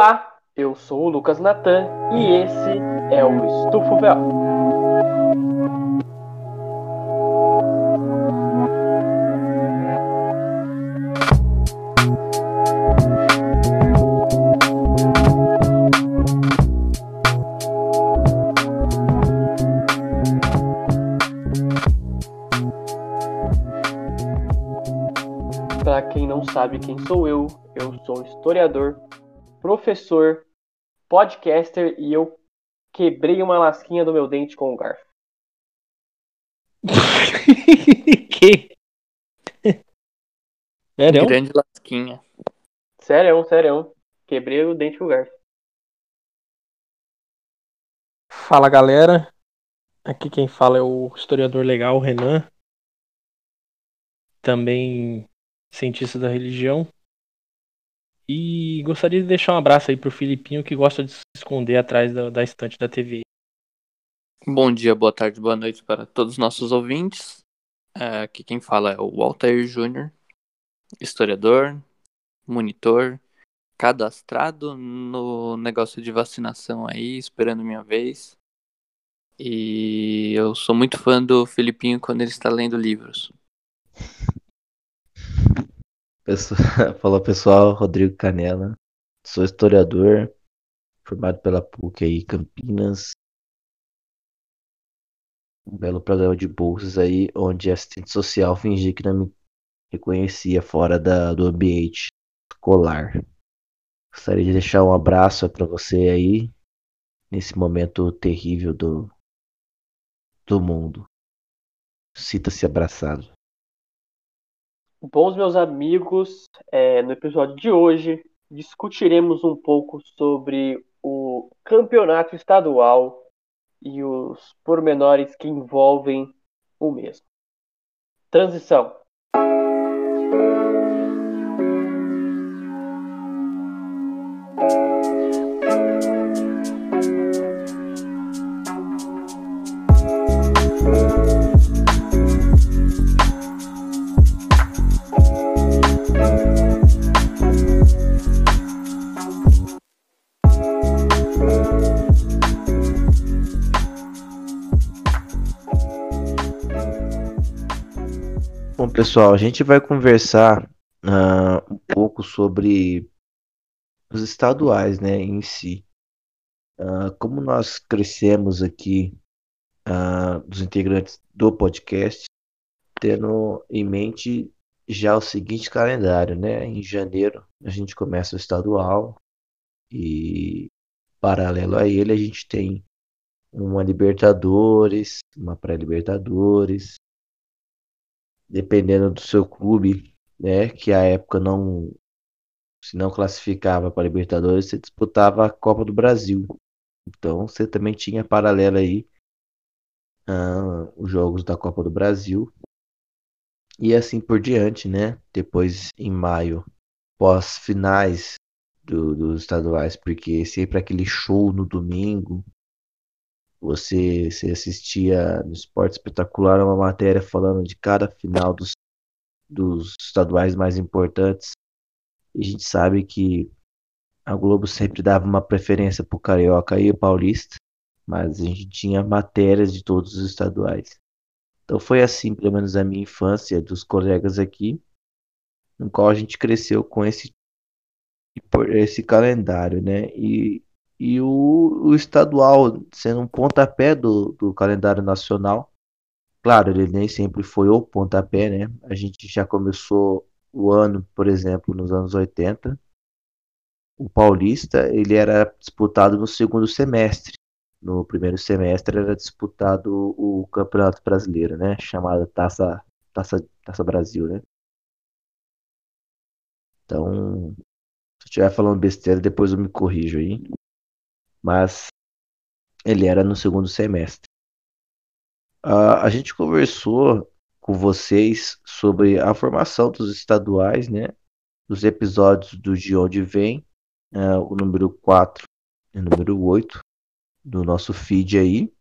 Olá, eu sou o Lucas Natan e esse é o Estufo Véu. Para quem não sabe quem sou eu, eu sou historiador, professor, podcaster e eu quebrei uma lasquinha do meu dente com o garfo. que? Sério? Grande lasquinha. Sério, sério. Quebrei o dente com o garfo. Fala galera, aqui quem fala é o historiador legal Renan, também cientista da religião. E gostaria de deixar um abraço aí pro Filipinho que gosta de se esconder atrás da, da estante da TV. Bom dia, boa tarde, boa noite para todos os nossos ouvintes. É, aqui quem fala é o Walter Júnior, historiador, monitor, cadastrado no negócio de vacinação aí, esperando minha vez. E eu sou muito fã do Filipinho quando ele está lendo livros. Pessoal, Fala pessoal, Rodrigo Canela. Sou historiador, formado pela PUC aí, Campinas. Um belo programa de bolsas aí, onde assistente social fingia que não me reconhecia fora da, do ambiente escolar. Gostaria de deixar um abraço para você aí, nesse momento terrível do, do mundo. Sinta-se abraçado. Bons meus amigos, é, no episódio de hoje discutiremos um pouco sobre o campeonato estadual e os pormenores que envolvem o mesmo. Transição. Pessoal, a gente vai conversar ah, um pouco sobre os estaduais, né, em si. Ah, como nós crescemos aqui, ah, dos integrantes do podcast, tendo em mente já o seguinte calendário, né? Em janeiro a gente começa o estadual e paralelo a ele a gente tem uma Libertadores, uma pré-Libertadores, dependendo do seu clube, né, que a época não se não classificava para Libertadores, você disputava a Copa do Brasil. Então você também tinha paralelo aí uh, os jogos da Copa do Brasil e assim por diante, né? Depois em maio, pós finais do, dos estaduais, porque sempre aquele show no domingo, você, você assistia no Esporte Espetacular uma matéria falando de cada final dos, dos estaduais mais importantes. E a gente sabe que a Globo sempre dava uma preferência para o Carioca e o Paulista, mas a gente tinha matérias de todos os estaduais. Então foi assim, pelo menos a minha infância, dos colegas aqui, no qual a gente cresceu com esse, esse calendário, né? E e o, o estadual sendo um pontapé do, do calendário nacional. Claro, ele nem sempre foi o pontapé, né? A gente já começou o ano, por exemplo, nos anos 80. O Paulista, ele era disputado no segundo semestre. No primeiro semestre era disputado o Campeonato Brasileiro, né? Chamado Taça, Taça, Taça Brasil, né? Então, se eu estiver falando besteira, depois eu me corrijo aí mas ele era no segundo semestre. Uh, a gente conversou com vocês sobre a formação dos estaduais, né? Dos episódios do De Onde Vem, uh, o número 4 e o número 8 do nosso feed aí.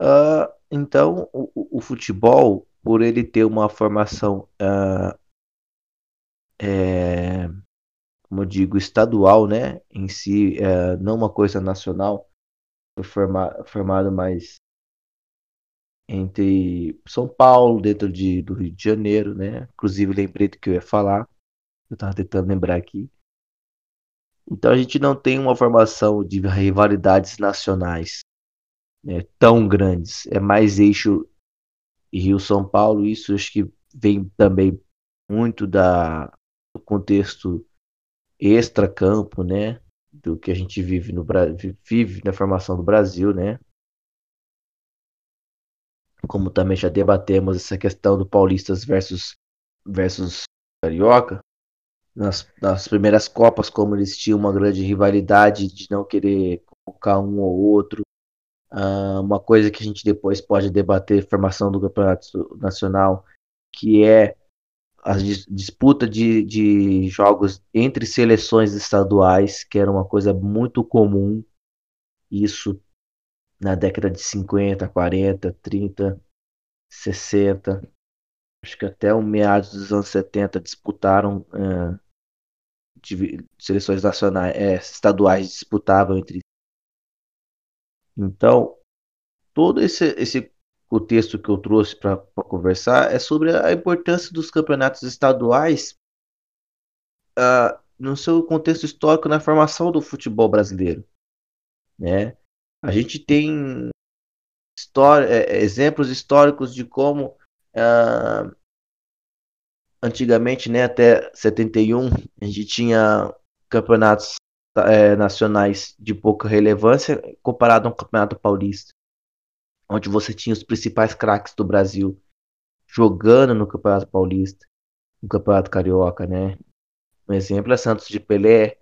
Uh, então, o, o, futebol, por ele ter uma formação é, como eu digo, estadual, né? Em si, é, não uma coisa nacional. Foi forma, formado mais entre São Paulo, dentro de, do Rio de Janeiro, né? Inclusive, lembrei do que eu ia falar. Eu estava tentando lembrar aqui. Então, a gente não tem uma formação de rivalidades nacionais né, tão grandes. É mais eixo Rio-São Paulo. Isso acho que vem também muito da, do contexto extra-campo, né? Do que a gente vive no vive na formação do Brasil, né? Como também já debatemos essa questão do paulistas versus versus carioca. Nas, nas primeiras copas, como eles tinham uma grande rivalidade de não querer colocar um ou outro, Uh, uma coisa que a gente depois pode debater, formação do campeonato nacional, que é a disputa de, de jogos entre seleções estaduais, que era uma coisa muito comum, isso na década de 50, 40, 30, 60, acho que até o meados dos anos 70 disputaram uh, de, seleções nacionais, é, estaduais disputavam entre então todo esse, esse contexto que eu trouxe para conversar é sobre a importância dos campeonatos estaduais uh, no seu contexto histórico na formação do futebol brasileiro. Né? A gente tem história, é, é, exemplos históricos de como uh, antigamente, né, até 71, a gente tinha campeonatos é, nacionais de pouca relevância comparado a um campeonato paulista onde você tinha os principais craques do Brasil jogando no Campeonato Paulista, no Campeonato Carioca, né? Um exemplo é Santos de Pelé,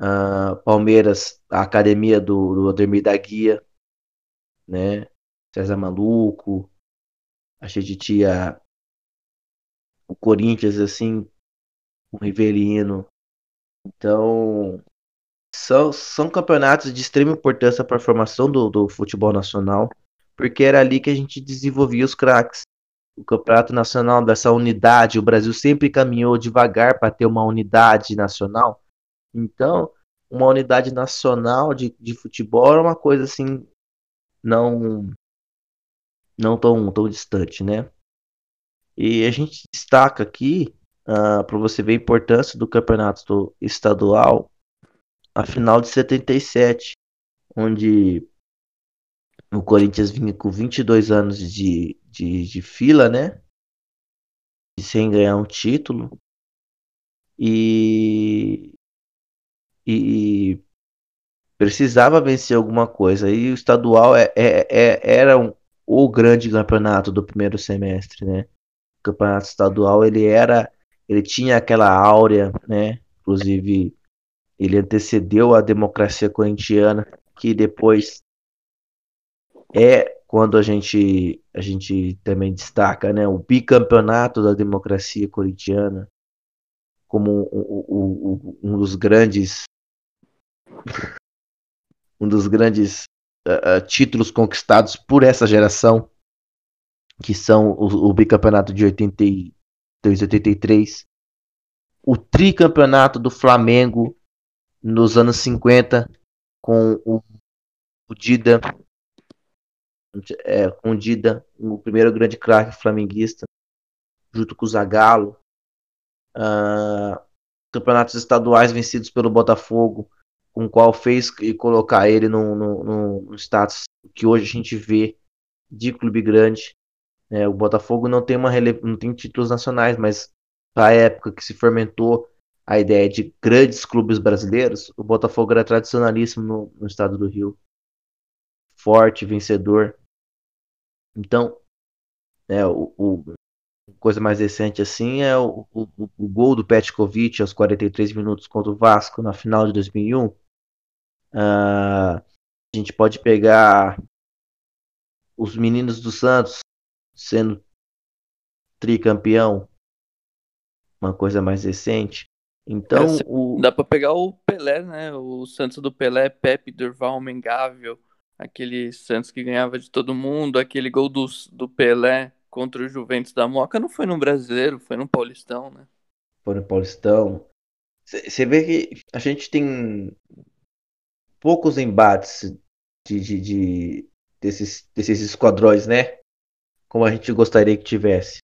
uh, Palmeiras, a academia do, do Ademir da Guia, né? César Maluco, a gente tinha o Corinthians, assim, o Riverino. Então, são, são campeonatos de extrema importância para a formação do, do futebol nacional porque era ali que a gente desenvolvia os craques. O campeonato nacional dessa unidade, o Brasil sempre caminhou devagar para ter uma unidade nacional. Então, uma unidade nacional de, de futebol era uma coisa assim não não tão, tão distante, né? E a gente destaca aqui uh, ah, para você ver a importância do campeonato estadual a final de 77, onde o Corinthians vinha com 22 anos de, de, de fila, né? Sem ganhar um título. E, e precisava vencer alguma coisa. E o estadual é, é, é, era um, o grande campeonato do primeiro semestre, né? O campeonato estadual ele era, ele tinha aquela áurea, né? Inclusive ele antecedeu a democracia corintiana, que depois é quando a gente a gente também destaca né, o bicampeonato da democracia corintiana como um, um, um dos grandes um dos grandes uh, títulos conquistados por essa geração que são o, o bicampeonato de 82 83 o tricampeonato do Flamengo nos anos 50 com o, o Dida é, com Dida, o primeiro grande craque flamenguista, junto com o Zagallo. Uh, campeonatos estaduais vencidos pelo Botafogo, com o qual fez e colocar ele no, no, no, status que hoje a gente vê de clube grande. É, o Botafogo não tem, uma rele... não tem títulos nacionais, mas na época que se fermentou a ideia de grandes clubes brasileiros, o Botafogo era tradicionalíssimo no, no estado do Rio. Forte, vencedor. Então, é, o, o coisa mais recente assim é o, o, o, gol do Petkovic aos 43 minutos contra o Vasco na final de 2001. Uh, ah, a gente pode pegar os meninos do Santos sendo tricampeão, uma coisa mais recente. Então, é, o... dá para pegar o Pelé, né? O Santos do Pelé, Pepe, Durval, Mengável, aquele Santos que ganhava de todo mundo, aquele gol do, do Pelé contra o Juventus da Moca não foi no Brasileiro, foi no Paulistão, né? Foi no Paulistão. Você vê que a gente tem poucos embates de, de, de- desses, desses esquadrões, né? Como a gente gostaria que tivesse.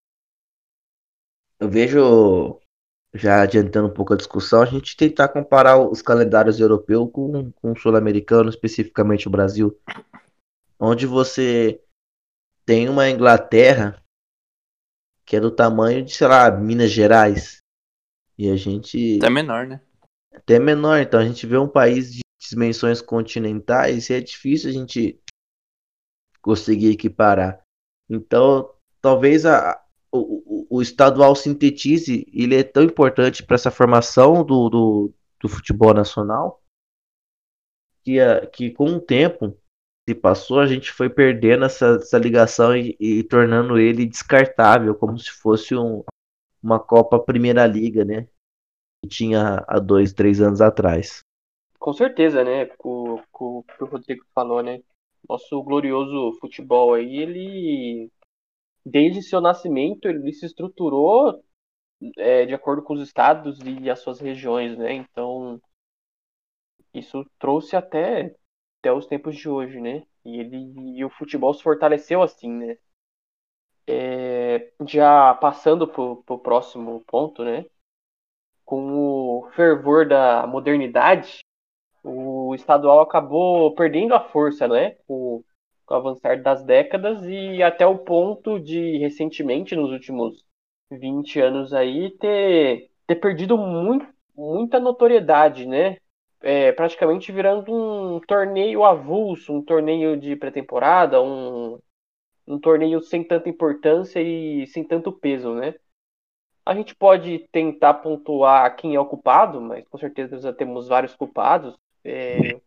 Eu vejo, já adiantando um pouco a discussão, a gente tentar comparar os calendários europeus com, com o sul-americano, especificamente o Brasil, onde você tem uma Inglaterra que é do tamanho de, sei lá, Minas Gerais. E a gente Até menor, né? até menor. Então a gente vê um país de dimensões continentais e é difícil a gente conseguir equiparar. Então, talvez a, o, o, estadual sintetize, ele é tão importante para essa formação do, do, do futebol nacional que, a, que com o tempo se passou, a gente foi perdendo essa, essa ligação e, e tornando ele descartável, como se fosse um, uma Copa Primeira Liga, né? Que tinha há dois, três anos atrás. Com certeza, né? O que o Rodrigo falou, né? Nosso glorioso futebol aí, ele, desde seu nascimento, ele se estruturou é, de acordo com os estados e as suas regiões, né? Então, isso trouxe até, até os tempos de hoje, né? E, ele, e o futebol se fortaleceu assim, né? É, já passando pro, pro próximo ponto, né? Com o fervor da modernidade, o estadual acabou perdendo a força, né? Com, com o avançar das décadas e até o ponto de, recentemente, nos últimos 20 anos aí, ter, ter perdido muito, muita notoriedade, né? É, praticamente virando um torneio avulso, um torneio de pré-temporada, um, um torneio sem tanta importância e sem tanto peso, né? A gente pode tentar pontuar quem é o culpado, mas com certeza já temos vários culpados. É,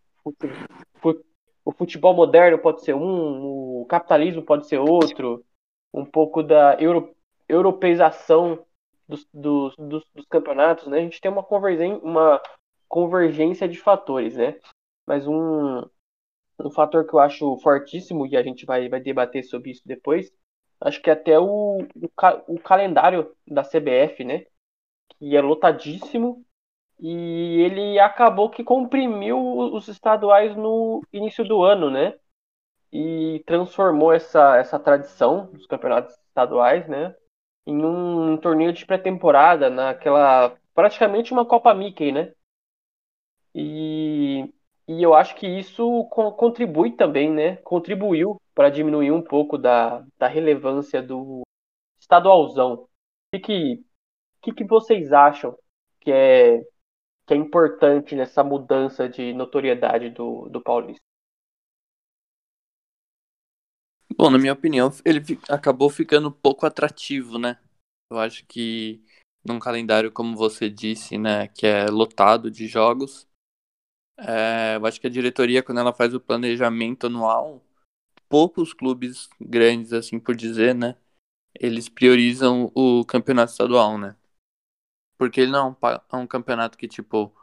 o futebol moderno pode ser um, o capitalismo pode ser outro, um pouco da euro, europeização dos, dos, dos, dos, campeonatos, né? A gente tem uma, convergência, uma convergência de fatores, né? Mas um, um fator que eu acho fortíssimo, e a gente vai, vai debater sobre isso depois, acho que até o, o, o calendário da CBF, né? Que é lotadíssimo, e ele acabou que comprimiu os estaduais no início do ano, né? E transformou essa, essa tradição dos campeonatos estaduais, né? Em um, torneio de pré-temporada, naquela praticamente uma Copa Mickey, né? E, e eu acho que isso co contribui também, né? Contribuiu para diminuir um pouco da, da relevância do estadualzão. O que, que, que vocês acham que é que é importante nessa mudança de notoriedade do, do Paulista? Bom, na minha opinião, ele acabou ficando pouco atrativo, né? Eu acho que num calendário, como você disse, né, que é lotado de jogos, é, eu acho que a diretoria, quando ela faz o planejamento anual, poucos clubes grandes, assim por dizer, né, eles priorizam o campeonato estadual, né? Porque ele não é um campeonato que, tipo,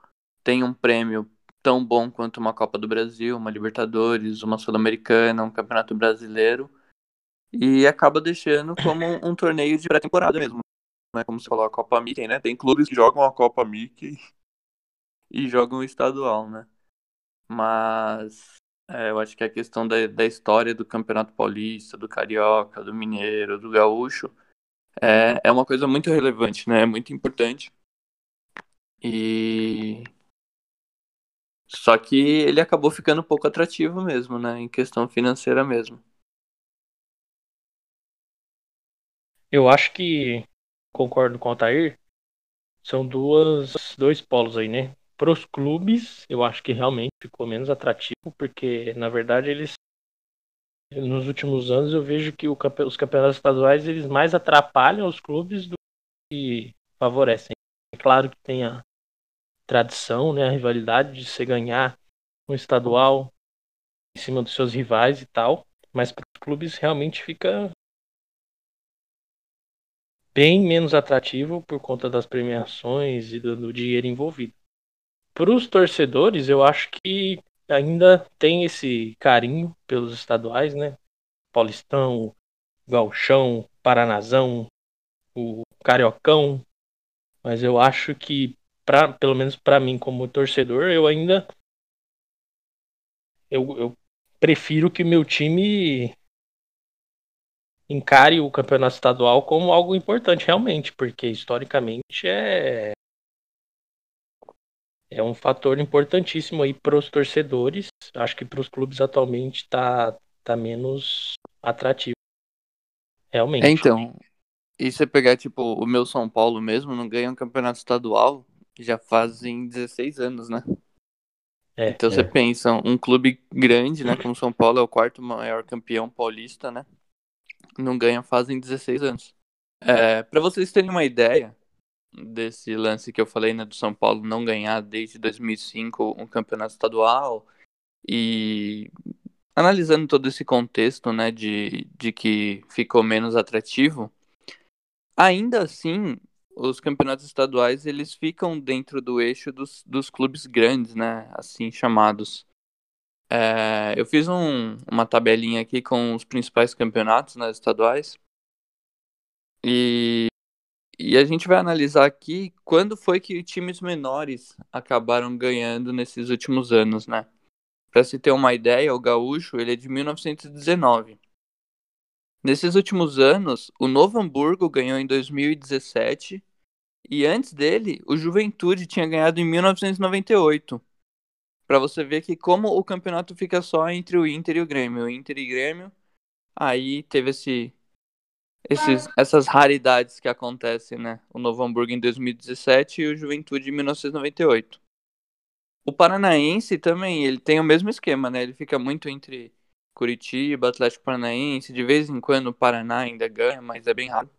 tem um prêmio tão bom quanto uma Copa do Brasil, uma Libertadores, uma Sul-Americana, um Campeonato Brasileiro. E acaba deixando como um, um torneio de pré-temporada mesmo. Não é como se falou a Copa Mickey, né? Tem clubes que jogam a Copa Mickey e jogam o estadual, né? Mas é, eu acho que a questão da, da história do Campeonato Paulista, do Carioca, do Mineiro, do Gaúcho, é, é uma coisa muito relevante, né? É muito importante. E. Só que ele acabou ficando um pouco atrativo mesmo, né? Em questão financeira mesmo. Eu acho que concordo com o Altair. São duas, dois polos aí, né? Para os clubes, eu acho que realmente ficou menos atrativo, porque na verdade eles nos últimos anos eu vejo que os campeonatos estaduais eles mais atrapalham os clubes do que favorecem. É claro que tem a tradição, né, a rivalidade de você ganhar um estadual em cima dos seus rivais e tal, mas para os clubes realmente fica bem menos atrativo por conta das premiações e do, do dinheiro envolvido. Para os torcedores, eu acho que ainda tem esse carinho pelos estaduais, né? Paulistão, Galchão, Paranazão, o Cariocão. Mas eu acho que pra, pelo menos para mim como torcedor, eu ainda eu, eu prefiro que meu time encare o campeonato estadual como algo importante realmente, porque historicamente é é um fator importantíssimo aí para os torcedores. Acho que para os clubes atualmente está tá menos atrativo. Realmente. É, então, e você pegar, tipo, o meu São Paulo mesmo, não ganha um campeonato estadual já fazem 16 anos, né? É, então você pensa, um clube grande, né, como São Paulo é o quarto maior campeão paulista, né? Não ganha fazem 16 anos. É, para vocês terem uma ideia desse lance que eu falei, né, do São Paulo não ganhar desde 2005 um campeonato estadual e analisando todo esse contexto, né, de, de que ficou menos atrativo, ainda assim, os campeonatos estaduais, eles ficam dentro do eixo dos, dos clubes grandes, né, assim chamados. É, eu fiz um, uma tabelinha aqui com os principais campeonatos né, estaduais, e, e a gente vai analisar aqui quando foi que times menores acabaram ganhando nesses últimos anos, né? Para se ter uma ideia, o Gaúcho ele é de 1919. Nesses últimos anos, o Novo Hamburgo ganhou em 2017 e antes dele, o Juventude tinha ganhado em 1998. Para você ver que como o campeonato fica só entre o Inter e o Grêmio, o Inter e Grêmio, aí teve esse esses, essas raridades que acontecem, né? O Novo Hamburgo em 2017 e o Juventude em 1998. O Paranaense também, ele tem o mesmo esquema, né? Ele fica muito entre Curitiba, Atlético Paranaense, de vez em quando o Paraná ainda ganha, mas é bem raro.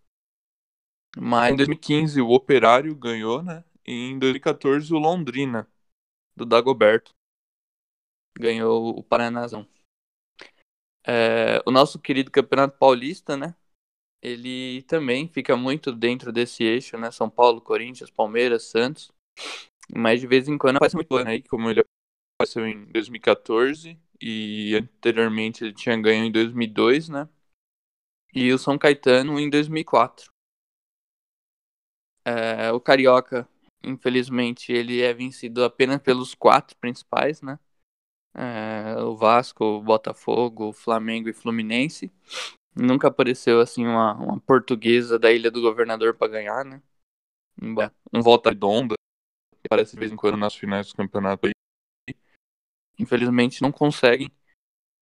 Mas em 2015 o Operário ganhou, né? E em 2014 o Londrina, do Dagoberto, ganhou o Paranazão. É, o nosso querido Campeonato Paulista, né? Ele também fica muito dentro desse eixo, né? São Paulo, Corinthians, Palmeiras, Santos. Mas de vez em quando aparece muito né? Como ele apareceu em 2014 e anteriormente ele tinha ganho em 2002, né? E o São Caetano em 2004. É, o Carioca, infelizmente, ele é vencido apenas pelos quatro principais, né? É, o Vasco, o Botafogo, o Flamengo e Fluminense. Nunca apareceu assim uma, uma portuguesa da Ilha do Governador para ganhar, né? Um volta redonda aparece de vez em quando nas finais do campeonato aí. Infelizmente não conseguem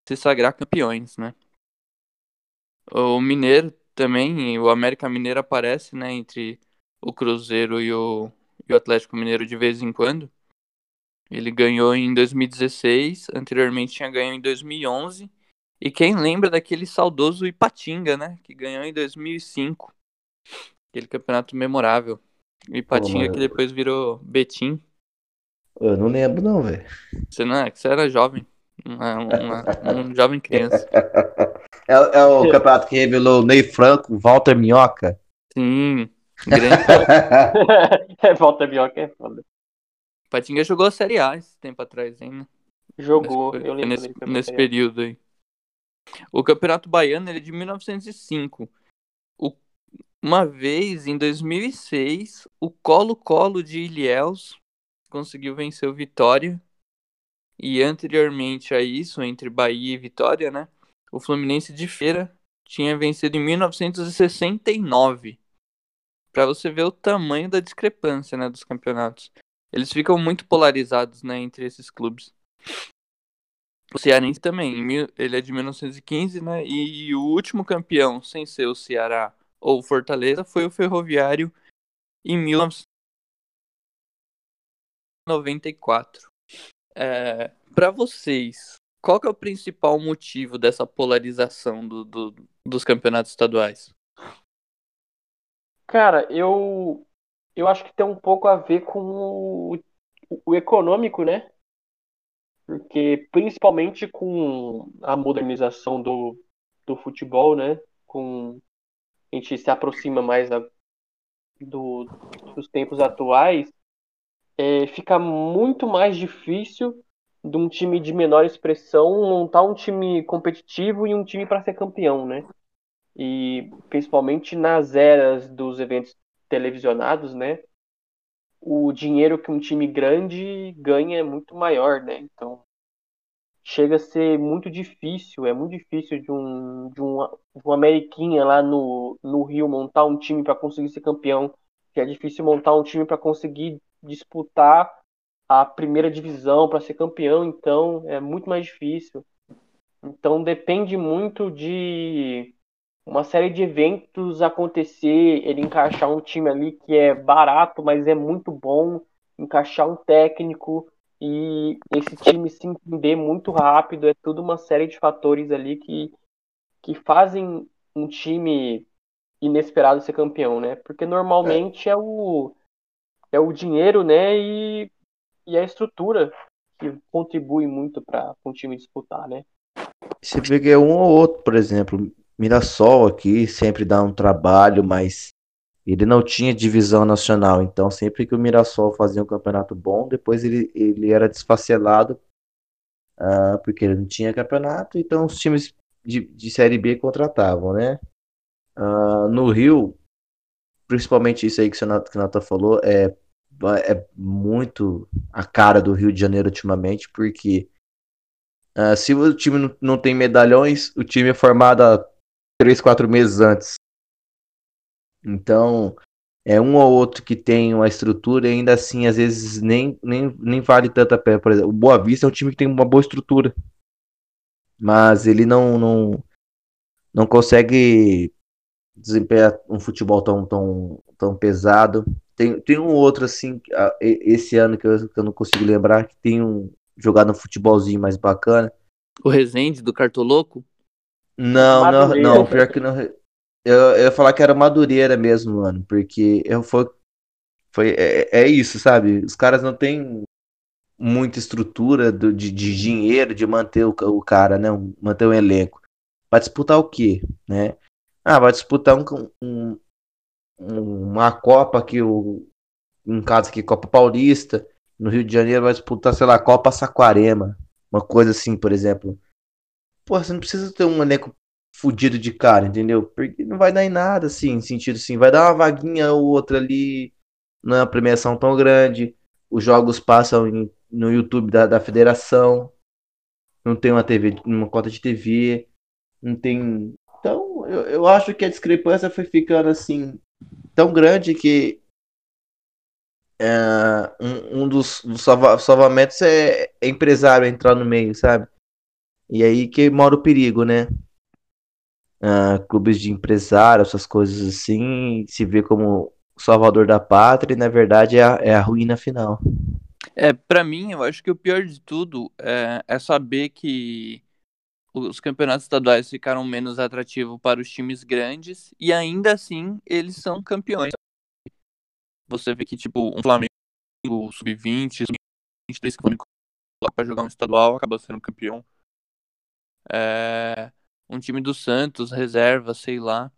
se sagrar campeões, né? O Mineiro também, o América Mineiro aparece, né, entre o Cruzeiro e o, e o Atlético Mineiro de vez em quando. Ele ganhou em 2016, anteriormente tinha ganho em 2011. E quem lembra daquele saudoso Ipatinga, né, que ganhou em 2005. Aquele campeonato memorável. Ipatinga Pô, que depois virou Betim. Eu não lembro não, velho. Você não é, você era jovem. Uma, uma, um jovem criança. É, é, o campeonato que revelou Ney Franco, Walter Minhoca. Sim, grande. é, Walter Minhoca é foda. Patinga jogou a Série A esse tempo atrás ainda. Jogou, nesse, eu lembro. Nesse, nesse período aí. O Campeonato Baiano ele é de 1905. O, uma vez, em 2006, o Colo-Colo de Ilhéus conseguiu vencer o Vitória. E anteriormente a isso, entre Bahia e Vitória, né? O Fluminense de Feira tinha vencido em 1969. Para você ver o tamanho da discrepância, né, dos campeonatos. Eles ficam muito polarizados, né, entre esses clubes. O Cearense também, ele é de 1915, né? E o último campeão, sem ser o Ceará ou Fortaleza, foi o Ferroviário em 19 94. É, para vocês, qual é o principal motivo dessa polarização do, do, dos campeonatos estaduais? Cara, eu eu acho que tem um pouco a ver com o, o econômico, né? Porque principalmente com a modernização do, do futebol, né? Com a gente se aproxima mais do, dos tempos atuais, é, fica muito mais difícil de um time de menor expressão montar um time competitivo e um time para ser campeão, né? E principalmente nas eras dos eventos televisionados, né? O dinheiro que um time grande ganha é muito maior, né? Então chega a ser muito difícil, é muito difícil de um de um, de um Ameriquinha lá no, no Rio montar um time para conseguir ser campeão, que é difícil montar um time para conseguir disputar a primeira divisão para ser campeão, então é muito mais difícil. Então depende muito de uma série de eventos acontecer, ele encaixar um time ali que é barato, mas é muito bom, encaixar um técnico e esse time se entender muito rápido, é tudo uma série de fatores ali que, que fazem um time inesperado ser campeão, né? Porque normalmente é, o é o dinheiro, né, e, e a estrutura que contribui muito para um time disputar, né? Você que é um ou outro, por exemplo, Mirassol aqui sempre dá um trabalho, mas ele não tinha divisão nacional. Então, sempre que o Mirassol fazia um campeonato bom, depois ele, ele era desfacelado uh, porque ele não tinha campeonato. Então, os times de, de Série B contratavam, né? Uh, no Rio, principalmente isso aí que o Nata falou, é, é muito a cara do Rio de Janeiro ultimamente, porque uh, se o time não, não tem medalhões, o time é formado há três, quatro meses antes. Então, é um ou outro que tem uma estrutura e ainda assim, às vezes, nem, nem, nem vale tanta pena. Por exemplo, o Boa Vista é um time que tem uma boa estrutura. Mas ele não, não, não consegue desempenhar um futebol tão, tão, tão pesado. Tem, tem um outro, assim, esse ano que eu, que eu não consigo lembrar, que tem um jogado um futebolzinho mais bacana. O Resende do Cartoloco? Não, não, não, pior que não. Eu, eu ia falar que era Madureira mesmo, mano, porque eu foi, foi é, é isso, sabe? Os caras não têm muita estrutura do, de, de dinheiro de manter o, o cara, né? Manter o elenco. Vai disputar o quê, né? Ah, vai disputar um, um, uma Copa que o em casa aqui, Copa Paulista, no Rio de Janeiro vai disputar, sei lá, Copa Saquarema, uma coisa assim, por exemplo. Pô, você não precisa ter um elenco fudido de cara, entendeu? Porque não vai dar em nada, assim, sentido assim. Vai dar uma vaguinha ou outra ali, não é uma premiação tão grande. Os jogos passam em, no YouTube da, da federação. Não tem uma TV, uma cota de TV. Não tem. Então, eu, eu acho que a discrepância foi ficando assim tão grande que é, um, um dos, dos salva, salvamentos é, é empresário entrar no meio, sabe? E aí que mora o perigo, né? Uh, clubes de empresário, essas coisas assim, se vê como salvador da pátria e na verdade é a, é a ruína final. É, para mim, eu acho que o pior de tudo é, é saber que os campeonatos estaduais ficaram menos atrativos para os times grandes e ainda assim eles são campeões. Você vê que, tipo, um Flamengo sub-20, sub-23 que para jogar um estadual acaba sendo campeão. É, um time do Santos, reserva, sei lá,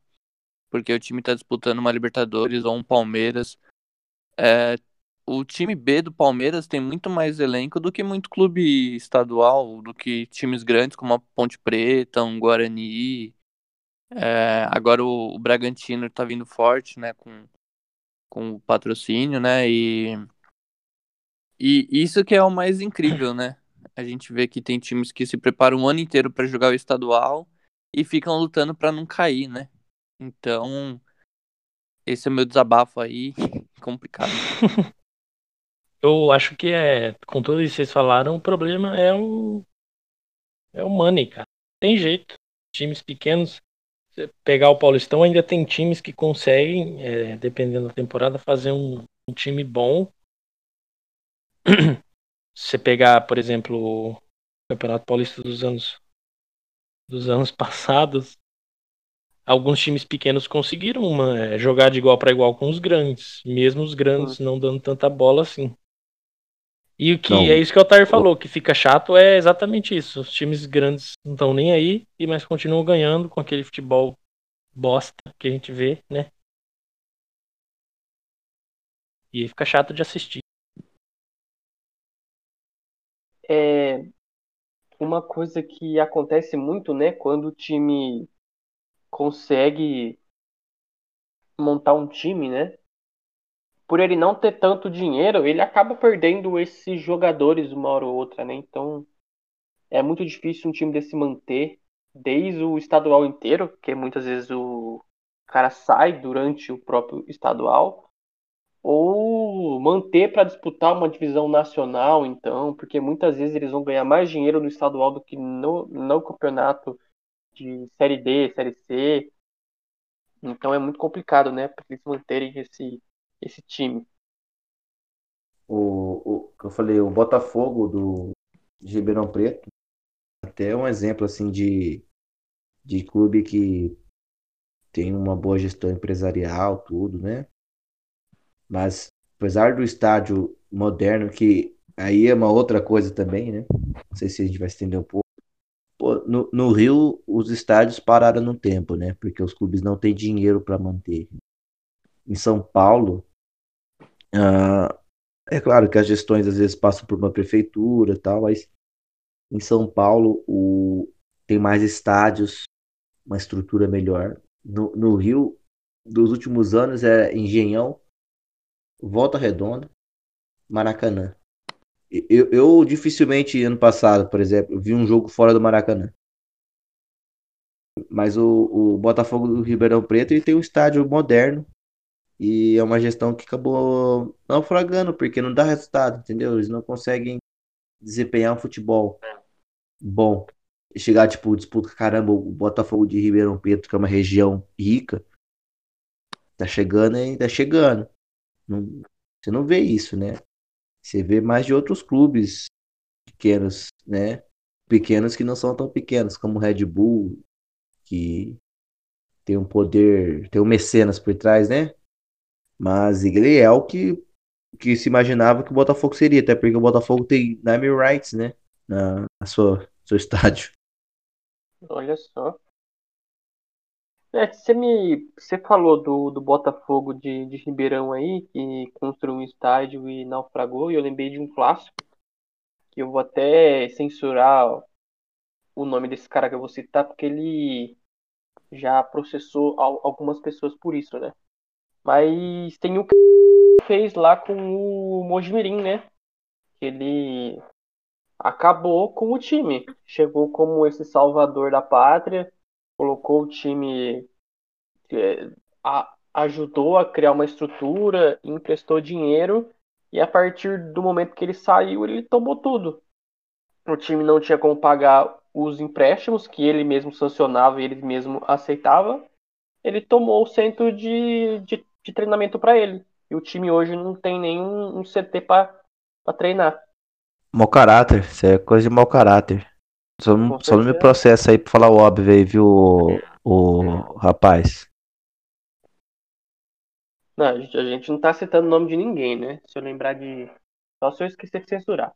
porque o time tá disputando uma Libertadores ou um Palmeiras. É, o time B do Palmeiras tem muito mais elenco do que muito clube estadual, do que times grandes como a Ponte Preta, um Guarani. É, agora o, o, Bragantino tá vindo forte, né, com, com o patrocínio, né, e, e isso que é o mais incrível, né, a gente vê que tem times que se preparam o ano inteiro para jogar o estadual e ficam lutando para não cair, né? Então, esse é meu desabafo aí, complicado. Eu acho que é, com tudo isso que vocês falaram, o problema é o é o money, cara. Tem jeito. Times pequenos, pegar o Paulistão, ainda tem times que conseguem, é, dependendo da temporada, fazer um, um time bom você pegar, por exemplo, o Campeonato Paulista dos anos dos anos passados, alguns times pequenos conseguiram uma, é, jogar de igual para igual com os grandes, mesmo os grandes uhum. não dando tanta bola assim. E o que não. é isso que o Otair falou, que fica chato é exatamente isso. Os times grandes não estão nem aí, e mas continuam ganhando com aquele futebol bosta que a gente vê, né? E aí fica chato de assistir. É uma coisa que acontece muito, né, quando o time consegue montar um time, né? por ele não ter tanto dinheiro, ele acaba perdendo esses jogadores uma hora ou outra, né? Então é muito difícil um time desse manter desde o estadual inteiro, porque muitas vezes o cara sai durante o próprio estadual, ou manter para disputar uma divisão nacional, então, porque muitas vezes eles vão ganhar mais dinheiro no estadual do que no, no campeonato de Série D, Série C. Então é muito complicado, né, para eles manterem esse, esse time. O, o eu falei, o Botafogo do Ribeirão Preto, até um exemplo assim de, de clube que tem uma boa gestão empresarial, tudo, né? Mas apesar do estádio moderno, que aí é uma outra coisa também, né? Não sei se a gente vai estender um pouco. Pô, no, no Rio, os estádios pararam no tempo, né? Porque os clubes não têm dinheiro para manter. Em São Paulo, ah, é claro que as gestões às vezes passam por uma prefeitura e tal, mas em São Paulo o, tem mais estádios, uma estrutura melhor. No, no Rio, dos últimos anos, é Engenhão, Volta Redonda, Maracanã. Eu, eu dificilmente, ano passado, por exemplo, vi um jogo fora do Maracanã. Mas o, o Botafogo do Ribeirão Preto ele tem um estádio moderno, e é uma gestão que acabou naufragando, porque não dá resultado, entendeu? Eles não conseguem desempenhar um futebol bom. Chegar, tipo, disputa, caramba, o Botafogo de Ribeirão Preto, que é uma região rica, tá chegando e tá chegando. Não, você não vê isso, né? Você vê mais de outros clubes pequenos, né? Pequenos que não são tão pequenos, como o Red Bull, que tem um poder, tem um mecenas por trás, né? Mas ele é o que, que se imaginava que o Botafogo seria, até porque o Botafogo tem name rights, né? Na, na sua seu estádio. Olha só. É, você me. Você falou do, do Botafogo de, de Ribeirão aí, que construiu um estádio e naufragou, e eu lembrei de um clássico, que eu vou até censurar o nome desse cara que eu vou citar, porque ele já processou algumas pessoas por isso, né? Mas tem o que fez lá com o Mojimirim, né? Ele acabou com o time. Chegou como esse salvador da pátria, colocou o time, é, a, ajudou a criar uma estrutura, emprestou dinheiro e a partir do momento que ele saiu, ele tomou tudo. O time não tinha como pagar os empréstimos que ele mesmo sancionava e ele mesmo aceitava. Ele tomou o centro de, de de treinamento para ele. E o time hoje não tem nenhum um CT para treinar. Mau caráter, isso é coisa de mau caráter. Só, não, só não me processa aí pra falar o óbvio aí, viu, o, o rapaz. Não, a gente, a gente não tá citando o nome de ninguém, né? Se eu lembrar de. Só se eu esquecer de censurar.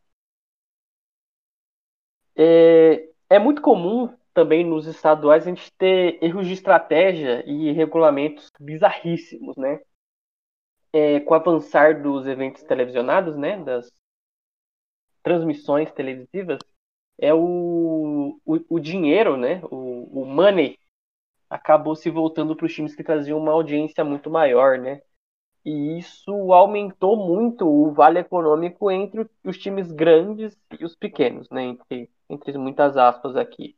É, é muito comum também nos estaduais a gente ter erros de estratégia e regulamentos bizarríssimos, né? É, com o avançar dos eventos televisionados, né, das transmissões televisivas, é o, o, o dinheiro, né, o, o money, acabou se voltando para os times que traziam uma audiência muito maior, né? E isso aumentou muito o vale econômico entre os times grandes e os pequenos, né? Entre, entre muitas aspas aqui.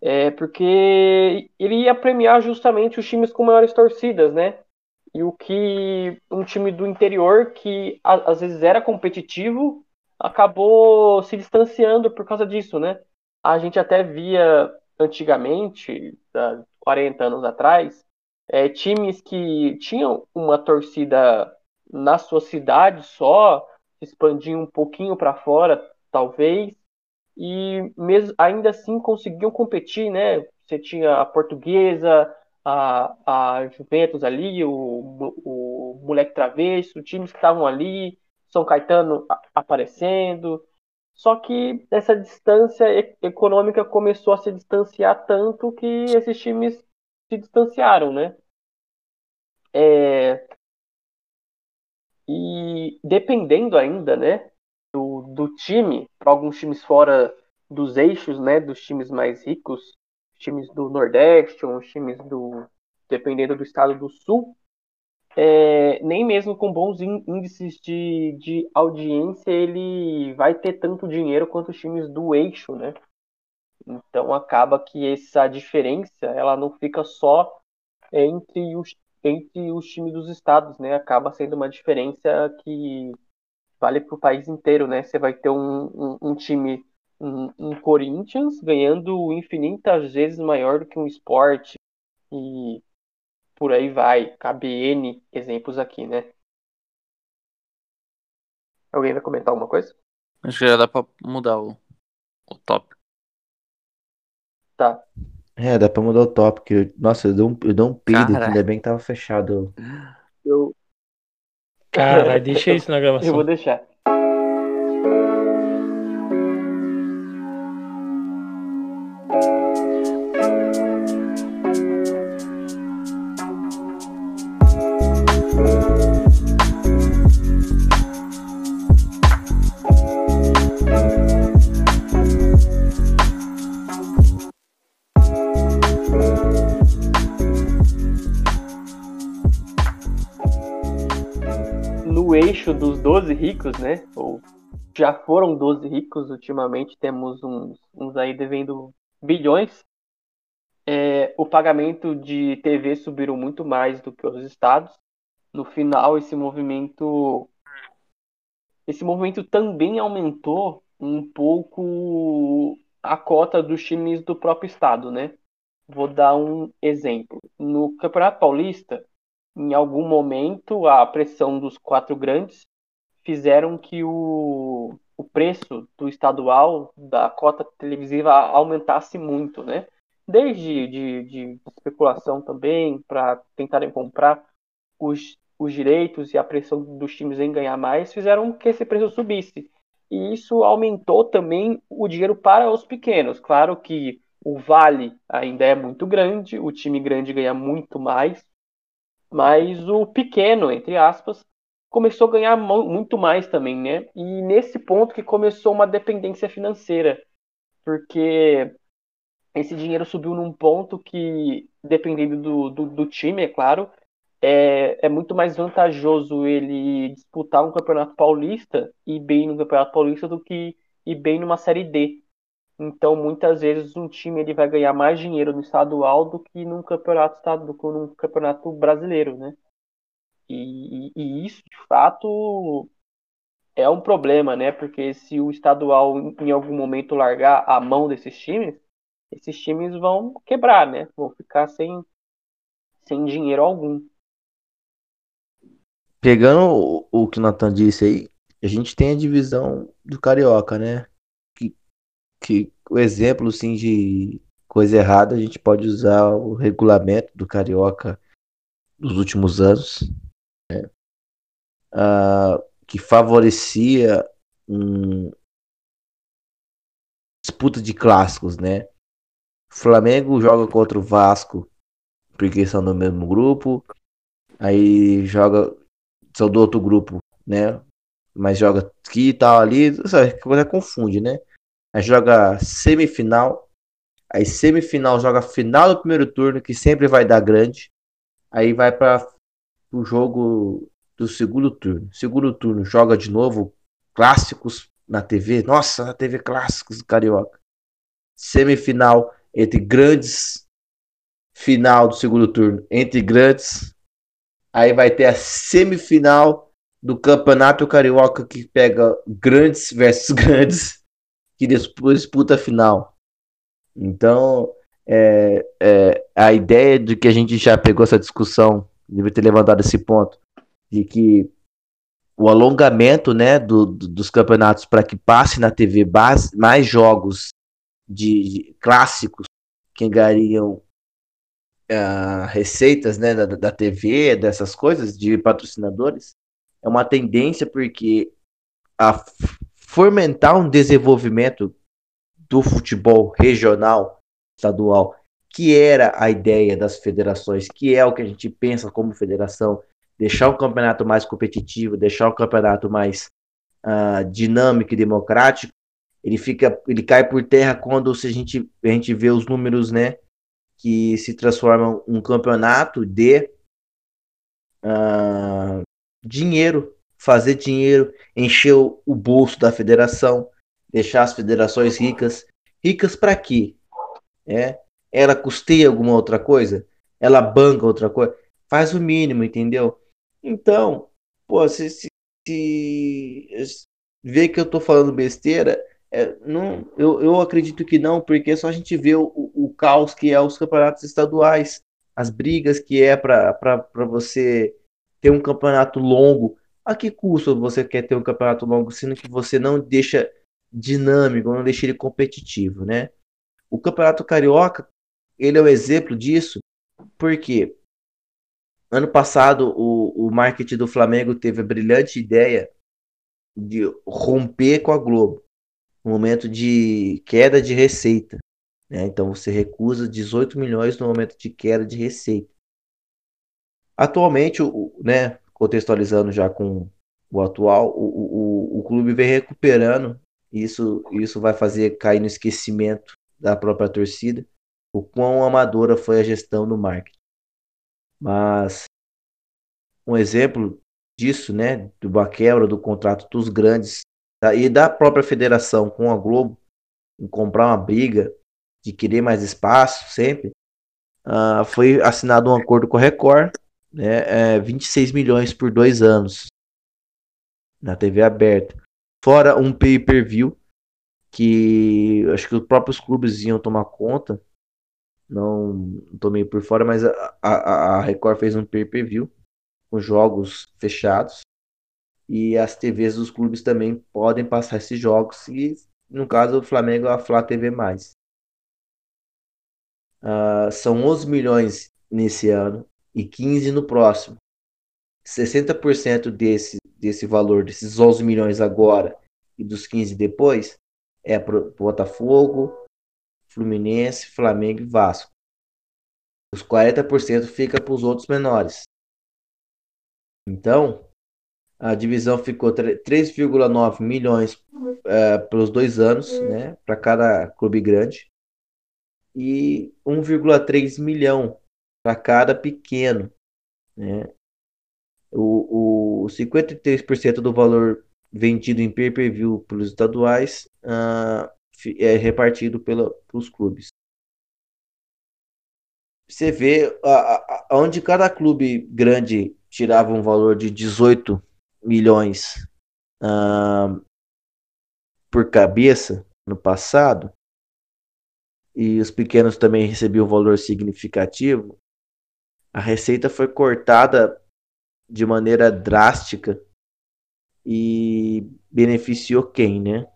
É porque ele ia premiar justamente os times com maiores torcidas, né? E o que um time do interior que às vezes era competitivo acabou se distanciando por causa disso, né? A gente até via antigamente, 40 anos atrás, é, times que tinham uma torcida na sua cidade só, expandiam um pouquinho para fora, talvez, e mesmo, ainda assim conseguiam competir, né? Você tinha a Portuguesa, a, a Juventus ali, o, o Moleque Travesso, times que estavam ali, São Caetano aparecendo. Só que essa distância econômica começou a se distanciar tanto que esses times se distanciaram, né? É... E dependendo ainda, né, do, do time, para alguns times fora dos eixos, né, dos times mais ricos, times do Nordeste, ou times do dependendo do estado do Sul, é, nem mesmo com bons índices de, de audiência ele vai ter tanto dinheiro quanto os times do eixo, né? Então acaba que essa diferença ela não fica só entre os, entre os times dos estados, né? Acaba sendo uma diferença que vale para o país inteiro, né? Você vai ter um, um, um time, um, um, Corinthians ganhando infinitas vezes maior do que um esporte e por aí vai. KBN exemplos aqui, né? Alguém vai comentar alguma coisa? Acho que já dá pra mudar o, o tópico. Tá. É, dá pra mudar o tópico. Nossa, eu dou um, eu dou um aqui, ainda bem que tava fechado. Eu, Cara, deixa isso na gravação. Eu vou deixar. Já foram 12 ricos, ultimamente temos uns, uns aí devendo bilhões. É, o pagamento de TV subiram muito mais do que os estados. No final, esse movimento esse movimento também aumentou um pouco a cota dos times do próprio estado, né? Vou dar um exemplo. No Campeonato Paulista, em algum momento, a pressão dos quatro grandes fizeram que o, o preço do estadual, da cota televisiva, aumentasse muito, né? Desde de, de especulação também, para tentarem comprar os, os direitos e a pressão dos times em ganhar mais, fizeram que esse preço subisse. E isso aumentou também o dinheiro para os pequenos. Claro que o vale ainda é muito grande, o time grande ganha muito mais, mas o pequeno, entre aspas, começou a ganhar muito mais também, né? E nesse ponto que começou uma dependência financeira, porque esse dinheiro subiu num ponto que, dependendo do, do, do time, é claro, é, é muito mais vantajoso ele disputar um campeonato paulista e bem no campeonato paulista do que ir bem numa série D. Então, muitas vezes um time ele vai ganhar mais dinheiro no estadual do que num campeonato que num campeonato brasileiro, né? E, e, isso, de fato, é um problema, né? Porque se o estadual em algum momento largar a mão desses times, esses times vão quebrar, né? Vão ficar sem, sem dinheiro algum. Pegando o, que o Nathan disse aí, a gente tem a divisão do Carioca, né? Que, que o exemplo assim, de coisa errada, a gente pode usar o regulamento do Carioca dos últimos anos? Uh, que favorecia um disputa de clássicos, né? Flamengo joga contra o Vasco porque são do mesmo grupo, aí joga são do outro grupo, né? Mas joga aqui e tal ali, sabe, coisa confunde, né? Aí joga semifinal, aí semifinal joga final do primeiro turno, que sempre vai dar grande. Aí vai para o jogo do segundo turno. Segundo turno joga de novo clássicos na TV. Nossa, na TV clássicos do Carioca. Semifinal entre grandes. Final do segundo turno entre grandes. Aí vai ter a semifinal do Campeonato Carioca que pega grandes versus grandes que disputa a final. Então, é, é, a ideia de que a gente já pegou essa discussão, deve ter levantado esse ponto, de que o alongamento né, do, do, dos campeonatos para que passe na TV base, mais jogos de, de clássicos que ganhariam uh, receitas né, da, da TV, dessas coisas, de patrocinadores, é uma tendência porque a fomentar um desenvolvimento do futebol regional, estadual, que era a ideia das federações, que é o que a gente pensa como federação, deixar o campeonato mais competitivo, deixar o campeonato mais uh, dinâmico e democrático, ele fica, ele cai por terra quando se a gente a gente vê os números, né, que se transformam um campeonato de ah, dinheiro, fazer dinheiro, encher o, o bolso da federação, deixar as federações ricas. Ricas para quê? É? Ela custeia alguma outra coisa? Ela banca outra coisa? Faz o mínimo, entendeu? Então, pô, se, se, se vê que eu tô falando besteira, é, não, eu, eu acredito que não, porque só a gente vê o, o caos que é os campeonatos estaduais, as brigas que é para você ter um campeonato longo. A que custo você quer ter um campeonato longo, sendo que você não deixa dinâmico, não deixa ele competitivo, né? O campeonato carioca, ele é um exemplo disso, porque ano passado o, o marketing do Flamengo teve a brilhante ideia de romper com a Globo, momento de queda de receita. Né? Então você recusa 18 milhões no momento de queda de receita. Atualmente, o, né, contextualizando já com o atual, o, o, o clube vem recuperando. Isso, isso vai fazer cair no esquecimento da própria torcida o quão amadora foi a gestão do marketing. Mas um exemplo disso, né, do quebra do contrato dos grandes e da própria federação com a Globo em comprar uma briga de querer mais espaço sempre, uh, foi assinado um acordo com a Record, né, é, 26 milhões por dois anos na TV aberta, fora um pay-per-view que acho que os próprios clubes iam tomar conta, não tomei por fora, mas a, a, a Record fez um pay-per-view com jogos fechados. E as TVs dos clubes também podem passar esses jogos. E no caso do Flamengo, a Flá TV. Uh, são 11 milhões nesse ano e 15 no próximo. 60% desse, desse valor, desses 11 milhões agora e dos 15 depois, é para Botafogo, Fluminense, Flamengo e Vasco. Os 40% fica para os outros menores. Então, a divisão ficou 3,9 milhões é, pelos dois anos, né, para cada clube grande, e 1,3 milhão para cada pequeno. Né. O, o 53% do valor vendido em pay-per-view pelos estaduais uh, é repartido pela, pelos clubes. Você vê a, a, onde cada clube grande tirava um valor de 18 milhões uh, por cabeça no passado, e os pequenos também recebiam um valor significativo, a receita foi cortada de maneira drástica e beneficiou quem, né?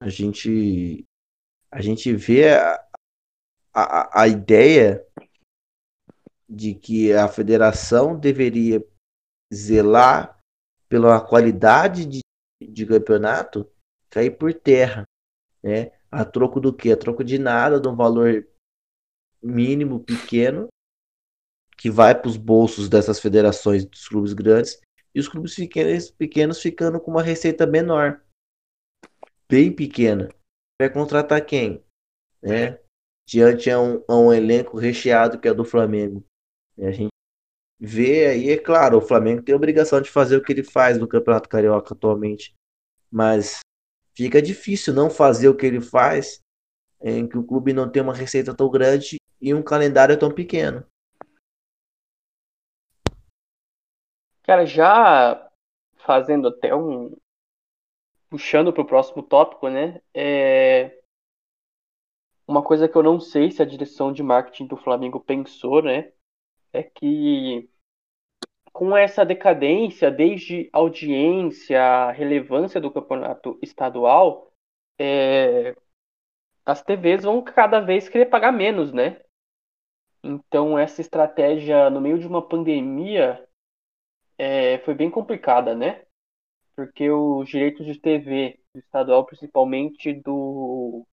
A gente a gente vê a, a, a ideia de que a federação deveria zelar pela qualidade de, de campeonato cair por terra, né? A troco do que? A troco de nada, de um valor mínimo pequeno que vai para os bolsos dessas federações dos clubes grandes e os clubes pequenos, pequenos ficando com uma receita menor, bem pequena. Vai contratar quem? Né? Diante a um, a um elenco recheado que é do Flamengo. A gente vê aí, é claro, o Flamengo tem a obrigação de fazer o que ele faz no Campeonato Carioca atualmente, mas fica difícil não fazer o que ele faz em que o clube não tem uma receita tão grande e um calendário tão pequeno. Cara, já fazendo até um. Puxando para o próximo tópico, né? É... Uma coisa que eu não sei se a direção de marketing do Flamengo pensou, né? é que com essa decadência, desde audiência, relevância do campeonato estadual, é, as TVs vão cada vez querer pagar menos, né? Então essa estratégia no meio de uma pandemia é, foi bem complicada, né? Porque os direitos de TV do estadual, principalmente do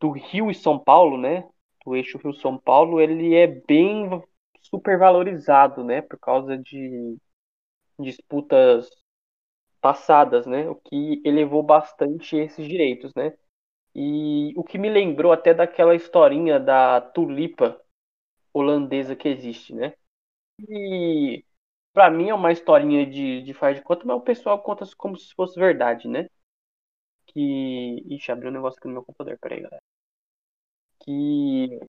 do Rio e São Paulo, né? do eixo Rio-São Paulo, ele é bem supervalorizado, né, por causa de disputas passadas, né, o que elevou bastante esses direitos, né. E o que me lembrou até daquela historinha da tulipa holandesa que existe, né? que pra mim é uma historinha de, de faz de conta, mas o pessoal conta como se fosse verdade, né? Que. Ixi, abriu um negócio aqui no meu computador, peraí, galera. Que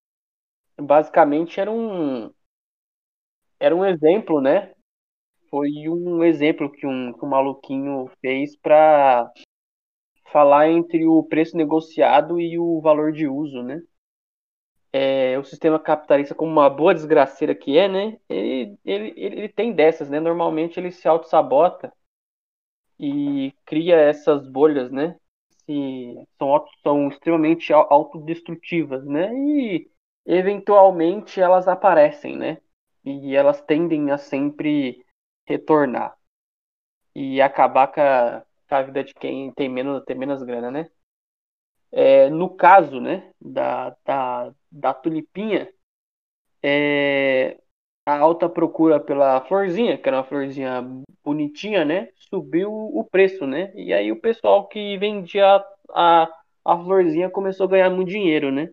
basicamente era um. Era um exemplo, né? Foi um exemplo que um, que um maluquinho fez pra falar entre o preço negociado e o valor de uso, né? É, o sistema capitalista, como uma boa desgraceira que é, né? Ele, ele, ele tem dessas, né? Normalmente ele se auto-sabota e cria essas bolhas, né? Que são, são extremamente au- autodestrutivas, né? E eventualmente elas aparecem, né? E elas tendem a sempre retornar e acabar com a, com a vida de quem tem menos, tem menos grana, né? É, no caso, né, da, da, da tulipinha, é, a alta procura pela florzinha, que era uma florzinha bonitinha, né, subiu o preço, né? E aí o pessoal que vendia a, a florzinha começou a ganhar muito dinheiro, né?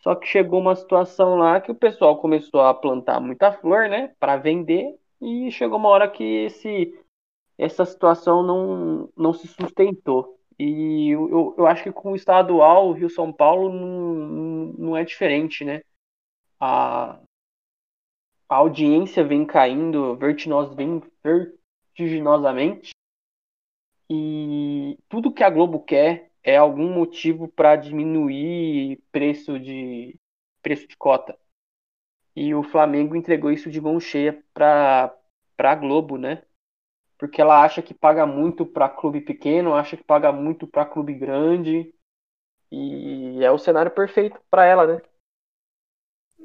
Só que chegou uma situação lá que o pessoal começou a plantar muita flor, né, para vender, e chegou uma hora que esse essa situação não, não se sustentou. E eu, eu, acho que com o estadual, o Rio São Paulo não, não é diferente, né? A, a audiência vem caindo vem vertiginosamente e tudo que a Globo quer é algum motivo para diminuir preço de preço de cota. E o Flamengo entregou isso de mão cheia para para a Globo, né? Porque ela acha que paga muito para clube pequeno, acha que paga muito para clube grande. E é o cenário perfeito para ela, né?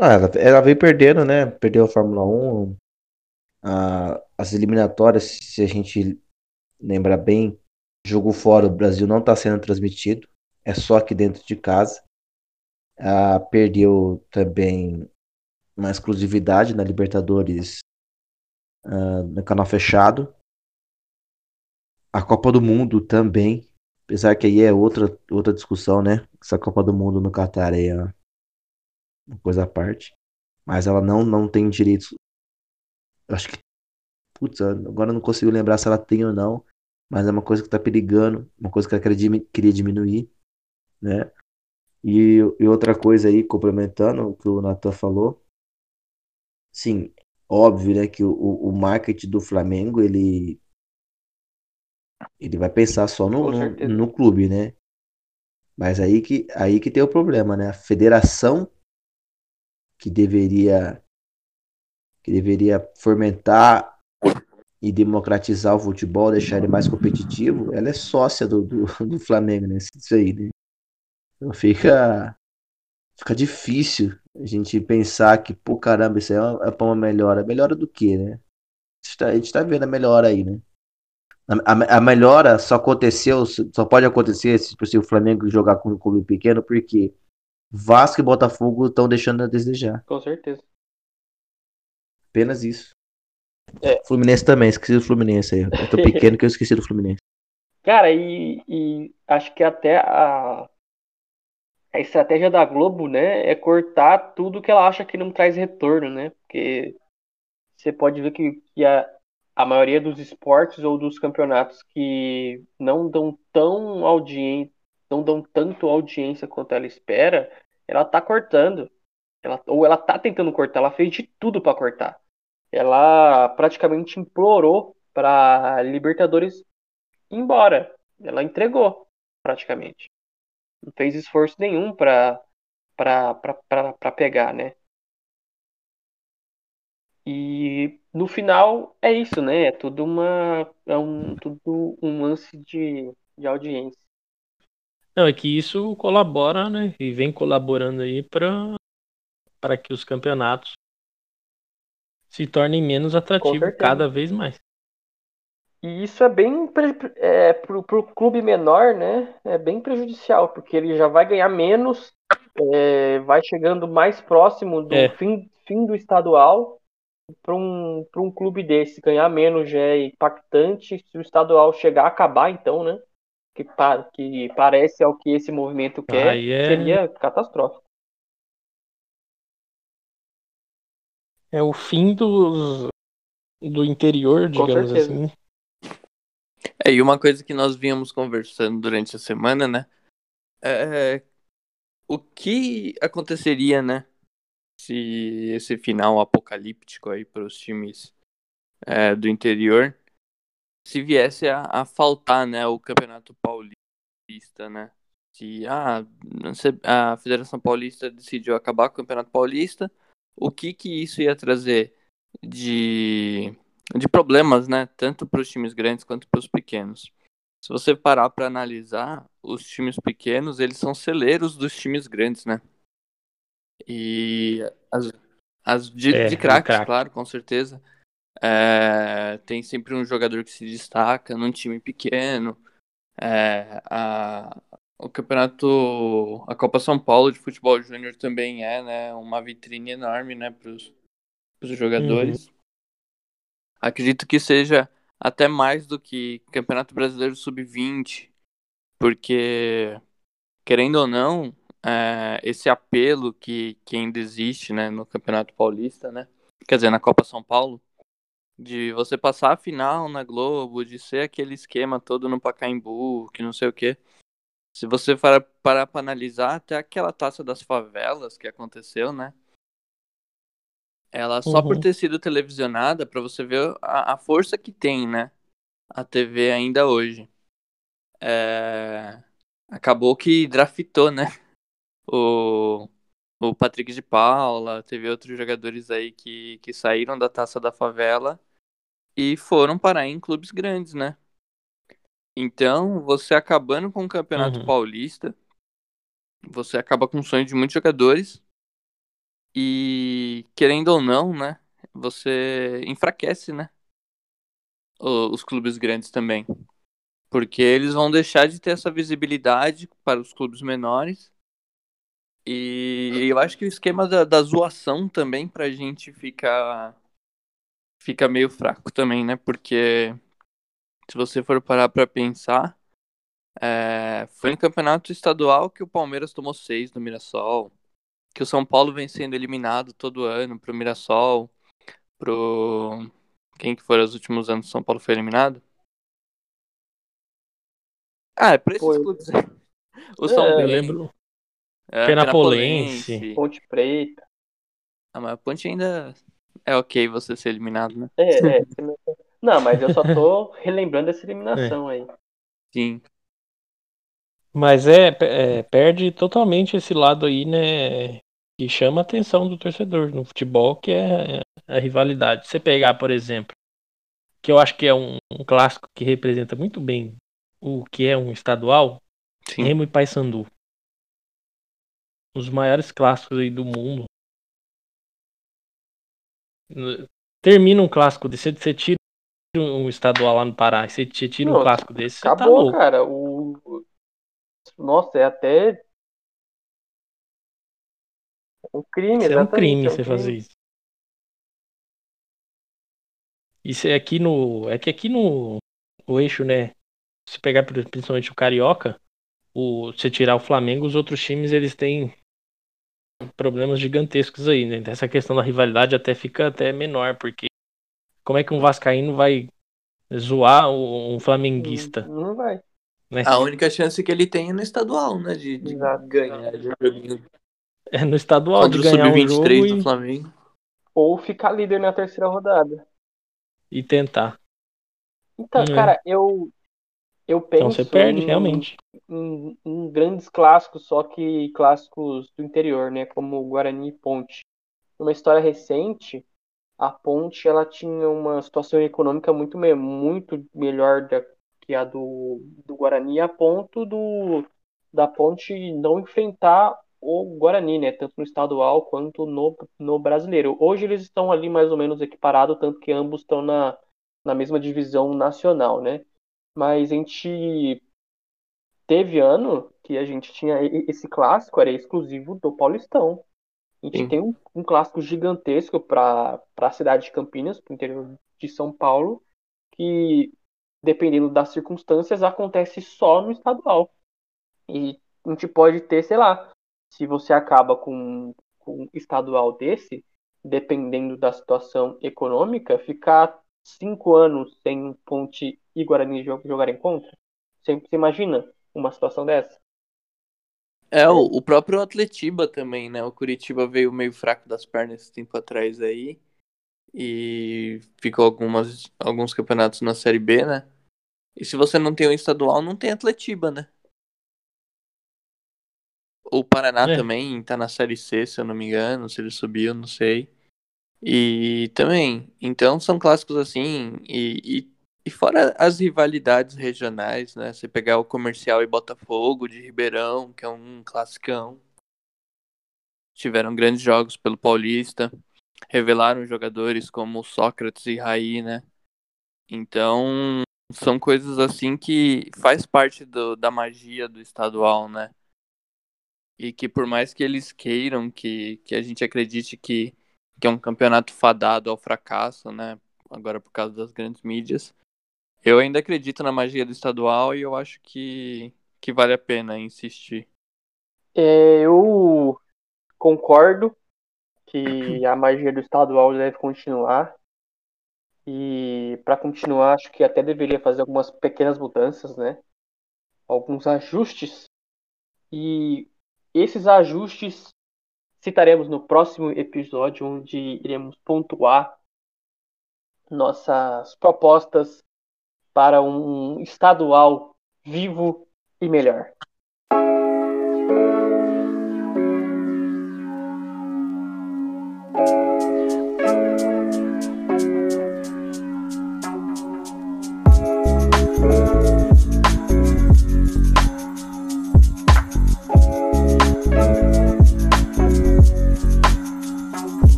Ah, ela, ela veio perdendo, né? Perdeu a Fórmula 1. a- as eliminatórias, se a gente lembrar bem, jogo fora, o Brasil não está sendo transmitido. É só aqui dentro de casa. Ah, perdeu também uma exclusividade na Libertadores ah, no canal fechado. A Copa do Mundo também. Apesar que aí é outra, outra discussão, né? Essa Copa do Mundo no Catar é uma coisa à parte. Mas ela não, não tem direitos. Acho que. Putz, agora eu não consigo lembrar se ela tem ou não. Mas é uma coisa que tá perigando. Uma coisa que ela queria, dimi- queria diminuir. Né? E, e outra coisa aí, complementando o que o Nathan falou. Sim, óbvio, né? Que o o marketing do Flamengo, ele. Ele vai pensar só no, no, no clube, né? Mas aí que, aí que tem o problema, né? A federação que deveria que deveria fomentar e democratizar o futebol, deixar ele mais competitivo, ela é sócia do, do, do Flamengo, né? Isso aí, né? Então fica fica difícil a gente pensar que, pô, caramba, isso aí é é pra uma melhora. Melhora do quê, né? A gente tá, a gente tá vendo a melhora aí, né? A, a- melhora só aconteceu, só pode acontecer se, se o Flamengo jogar com um clube pequeno, porque Vasco e Botafogo estão deixando a desejar. Com certeza. Apenas isso. É. Fluminense também, esqueci do Fluminense aí. Eu tô pequeno que eu esqueci do Fluminense. Cara, e, e acho que até a, a estratégia da Globo, né, é cortar tudo que ela acha que não traz retorno, né? Porque você pode ver que, que a, a maioria dos esportes ou dos campeonatos que não dão tão audiência, não dão tanto audiência quanto ela espera, ela tá cortando. Ela, ou ela tá tentando cortar, ela fez de tudo para cortar. Ela praticamente implorou para Libertadores ir embora. Ela entregou, praticamente. Não fez esforço nenhum para para pegar, né? E no final é isso, né? É tudo uma é um tudo um lance de, de audiência. Não, é que isso colabora, né? E vem colaborando aí para para que os campeonatos se tornem menos atrativos cada vez mais. E isso é bem é, pro, pro clube menor, né? É bem prejudicial, porque ele já vai ganhar menos, é, vai chegando mais próximo do É. fim, fim do estadual. Para um, pra um clube desse ganhar menos já é impactante. Se o estadual chegar a acabar, então, né? Que, pa, que parece ao que esse movimento quer, Aí é- seria catastrófico. é o fim dos, do interior, digamos certeza. assim. É, e uma coisa que nós vínhamos conversando durante a semana, né? É o que aconteceria, né? Se esse final apocalíptico aí para os times é, do interior, se viesse a, a faltar, né, o Campeonato Paulista, né? Se ah, a Federação Paulista decidiu acabar com o Campeonato Paulista, o que que isso ia trazer de, de problemas, né? Tanto para os times grandes quanto para os pequenos. Se você parar para analisar, os times pequenos, eles são celeiros dos times grandes, né? E as, as de, É, de craques, craque. claro, com certeza. É, tem sempre um jogador que se destaca num time pequeno. É, a, o campeonato, a Copa São Paulo de futebol júnior também é, né, uma vitrine enorme, né, para os jogadores. Acredito que seja até mais do que Campeonato Brasileiro Sub-20, porque, querendo ou não, é, esse apelo que, que ainda existe né, no Campeonato Paulista, né? Quer dizer, na Copa São Paulo, de você passar a final na Globo, de ser aquele esquema todo no Pacaembu, que não sei o quê. Se você parar para pra analisar, até aquela taça das favelas que aconteceu, né? Ela só por Uhum. ter sido televisionada, pra você ver a, a força que tem, né? A TV ainda hoje. É, Acabou que draftou, né? O... o Patrick de Paula, teve outros jogadores aí que, que saíram da taça da favela e foram parar em clubes grandes, né? Então, você acabando com o Campeonato Uhum. Paulista, você acaba com o sonho de muitos jogadores e, querendo ou não, né? Você enfraquece, né? Os clubes grandes também. Porque eles vão deixar de ter essa visibilidade para os clubes menores. E eu acho que o esquema da, da zoação também pra gente fica, fica meio fraco também, né? Porque se você for parar pra pensar, é, foi no campeonato estadual que o Palmeiras tomou seis do Mirassol, que o São Paulo vem sendo eliminado todo ano pro Mirassol, pro. Quem que foram os últimos anos que o São Paulo foi eliminado? Ah, é pra esses Foi. clubes aí. O São É, Eu Bento, lembro. É, Penapolense. Ponte Preta. Ah, mas a Ponte ainda é ok você ser eliminado, né? É, é. Não, mas eu só tô relembrando essa eliminação aí. Sim. Mas é, é, perde totalmente esse lado aí, né? Que chama a atenção do torcedor no futebol, que é a rivalidade. Você pegar, por exemplo, que eu acho que é um, um clássico que representa muito bem o que é um estadual, Sim. Remo e Paysandu. Os maiores clássicos aí do mundo. Termina um clássico desse, você tira um estadual lá no Pará, você tira um clássico desse, tá Acabou, louco. cara. O... Nossa, é até um crime, Isso é um crime é um você crime. fazer isso. Isso é aqui no. É que aqui no o eixo, né? Se pegar pri- principalmente o Carioca, o, se tirar o Flamengo, os outros times eles têm problemas gigantescos aí, né? Essa questão da rivalidade até fica até menor, porque como é que um Vascaíno vai zoar um flamenguista, Não vai. né? A única chance que ele tem é no estadual, né? De, de ganhar de joguinho É no estadual contra de o ganhar um jogo Sub-23 e, do Flamengo. Ou ficar líder na terceira rodada. e tentar. Então, Hum, cara, eu eu penso Então você perde, em, realmente. em- em grandes clássicos, só que clássicos do interior, né? Como Guarani e Ponte. Numa história recente, a Ponte ela tinha uma situação econômica muito, muito melhor da, que a do, do Guarani, a ponto do, da Ponte não enfrentar o Guarani, né? Tanto no estadual quanto no, no brasileiro. Hoje eles estão ali mais ou menos equiparados, tanto que ambos estão na, na mesma divisão nacional, né? Mas a gente teve ano que a gente tinha esse clássico, era exclusivo do Paulistão. A gente Sim. tem um, um clássico gigantesco para a cidade de Campinas, para o interior de São Paulo, que, dependendo das circunstâncias, acontece só no estadual. E a gente pode ter, sei lá, se você acaba com, com um estadual desse, dependendo da situação econômica, ficar cinco anos sem Ponte e Guarani jogarem contra? Você, você imagina uma situação dessa? É, o, o próprio Atletiba também, né? O Curitiba veio meio fraco das pernas esse tempo atrás aí. E ficou algumas, alguns campeonatos na Série B, né? E se você não tem o estadual, não tem Atletiba, né? O Paraná É. também tá na Série C, se eu não me engano, se ele subiu, não sei. E também, então são clássicos assim, e, e, e fora as rivalidades regionais, né? Você pegar o Comercial e Botafogo de Ribeirão, que é um classicão. Tiveram grandes jogos pelo Paulista, revelaram jogadores como Sócrates e Raí, né? Então, são coisas assim que faz parte do, da magia do estadual, né? E que por mais que eles queiram que, que a gente acredite que, que é um campeonato fadado ao fracasso, né? Agora por causa das grandes mídias, eu ainda acredito na magia do estadual e eu acho que, que vale a pena insistir. É, eu concordo que a magia do estadual deve continuar. E para continuar, acho que até deveria fazer algumas pequenas mudanças, né? Alguns ajustes. E esses ajustes citaremos no próximo episódio, onde iremos pontuar nossas propostas para um estadual vivo e melhor.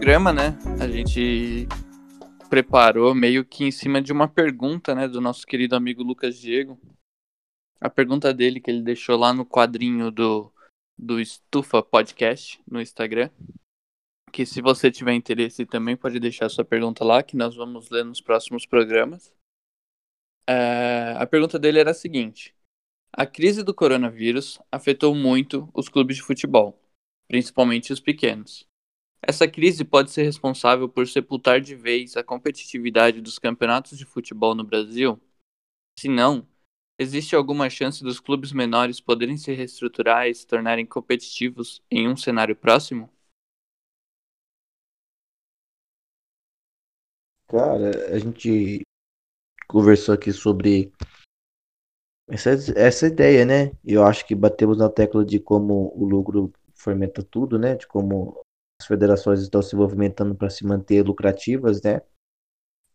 Programa, né, a gente preparou meio que em cima de uma pergunta, né, do nosso querido amigo Lucas Diego. A pergunta dele que ele deixou lá no quadrinho do, do Estufa Podcast no Instagram. Que se você tiver interesse também pode deixar sua pergunta lá, que nós vamos ler nos próximos programas. É, a pergunta dele era a seguinte: A crise do coronavírus afetou muito os clubes de futebol, principalmente os pequenos. Essa crise pode ser responsável por sepultar de vez a competitividade dos campeonatos de futebol no Brasil? Se não, existe alguma chance dos clubes menores poderem se reestruturar e se tornarem competitivos em um cenário próximo? Cara, a gente conversou aqui sobre essa, essa ideia, né? Eu acho que batemos na tecla de como o lucro fermenta tudo, né? De como as federações estão se movimentando para se manter lucrativas, né?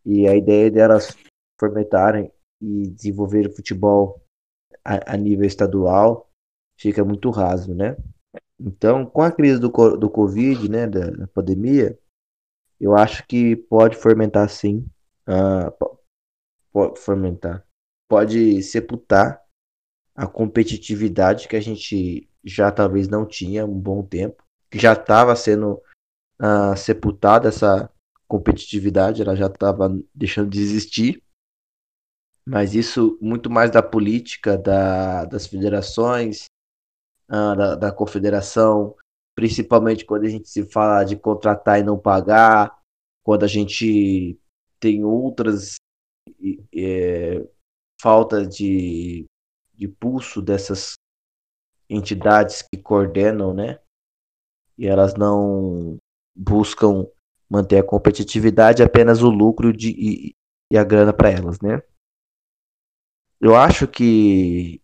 E a ideia delas fomentarem e desenvolver o futebol a, a nível estadual fica muito raso, né? Então, com a crise do, do Covid, né, da, da pandemia, eu acho que pode fermentar sim. Po- pode fermentar. Pode sepultar a competitividade que a gente já talvez não tinha um bom tempo. Que já estava sendo ah, sepultada essa competitividade, ela já estava deixando de existir. Mas isso muito mais da política da, das federações, ah, da, da confederação, principalmente quando a gente se fala de contratar e não pagar, quando a gente tem outras é, falta de, de pulso dessas entidades que coordenam, né? E elas não buscam manter a competitividade, apenas o lucro de, e, e a grana para elas, né? Eu acho que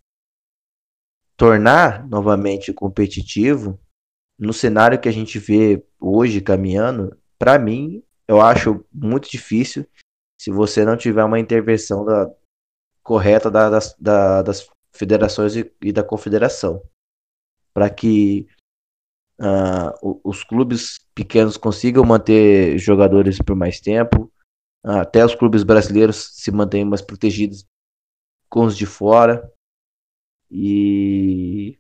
tornar novamente competitivo no cenário que a gente vê hoje caminhando, para mim, eu acho muito difícil se você não tiver uma intervenção da- correta da- das, da- das federações e, e da confederação, para que o- os clubes pequenos consigam manter jogadores por mais tempo, ah, até os clubes brasileiros se mantenham mais protegidos com os de fora. E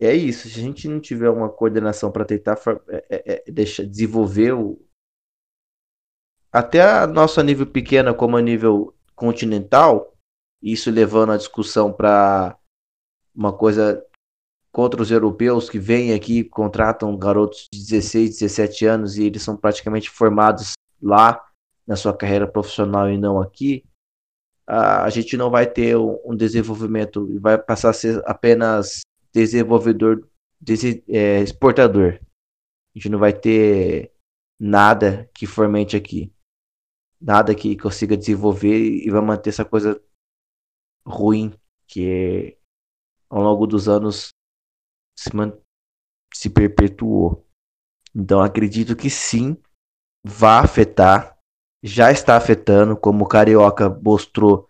é isso. Se a gente não tiver uma coordenação para tentar é- é- é deixar, desenvolver o, até a nosso nível pequeno como a nível continental, isso levando a discussão para uma coisa contra os europeus que vêm aqui, contratam garotos de 16, 17 anos e eles são praticamente formados lá na sua carreira profissional e não aqui, a, gente não vai ter um, desenvolvimento e vai passar a ser apenas desenvolvedor, é, exportador. A gente não vai ter nada que fomente aqui. Nada que consiga desenvolver e vai manter essa coisa ruim que ao longo dos anos se, se perpetuou. Então acredito que sim, vai afetar, já está afetando, como o Carioca mostrou,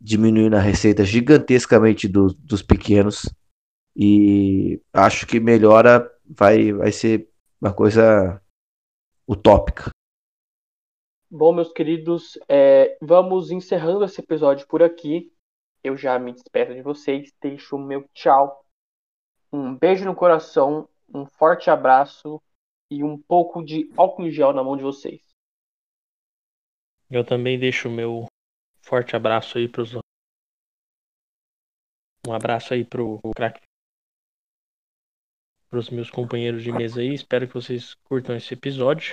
diminuindo a receita gigantescamente do, dos pequenos. E acho que melhora, vai, vai ser uma coisa utópica. Bom, meus queridos, é, vamos encerrando esse episódio por aqui. Eu já me despeço de vocês, deixo o meu tchau. Um beijo no coração, um forte abraço e um pouco de álcool em gel na mão de vocês. Eu também deixo o meu forte abraço aí para os um abraço aí pro crack para os meus companheiros de mesa aí. Espero que vocês curtam esse episódio.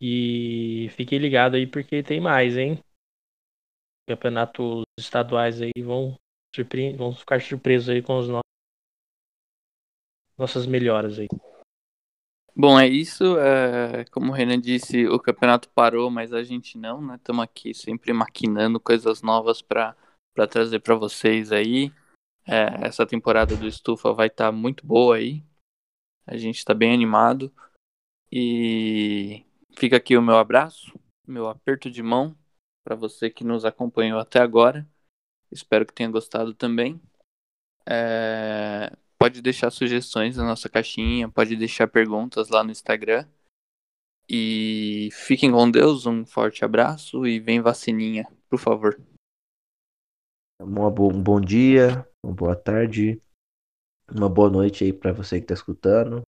E fiquem ligados aí porque tem mais, hein? Campeonatos estaduais aí vão, vão ficar surpresos aí com os no... nossas melhoras aí. Bom, é isso. É, como o Renan disse, o campeonato parou, mas a gente não, né? Estamos aqui sempre maquinando coisas novas para trazer para vocês aí. É, essa temporada do Estufa vai estar tá muito boa aí. A gente está bem animado. E fica aqui o meu abraço, meu aperto de mão para você que nos acompanhou até agora. Espero que tenha gostado também. É, Pode deixar sugestões na nossa caixinha, pode deixar perguntas lá no Instagram. E fiquem com Deus, um forte abraço e vem vacininha, por favor. Um bom dia, uma boa tarde, uma boa noite aí para você que está escutando.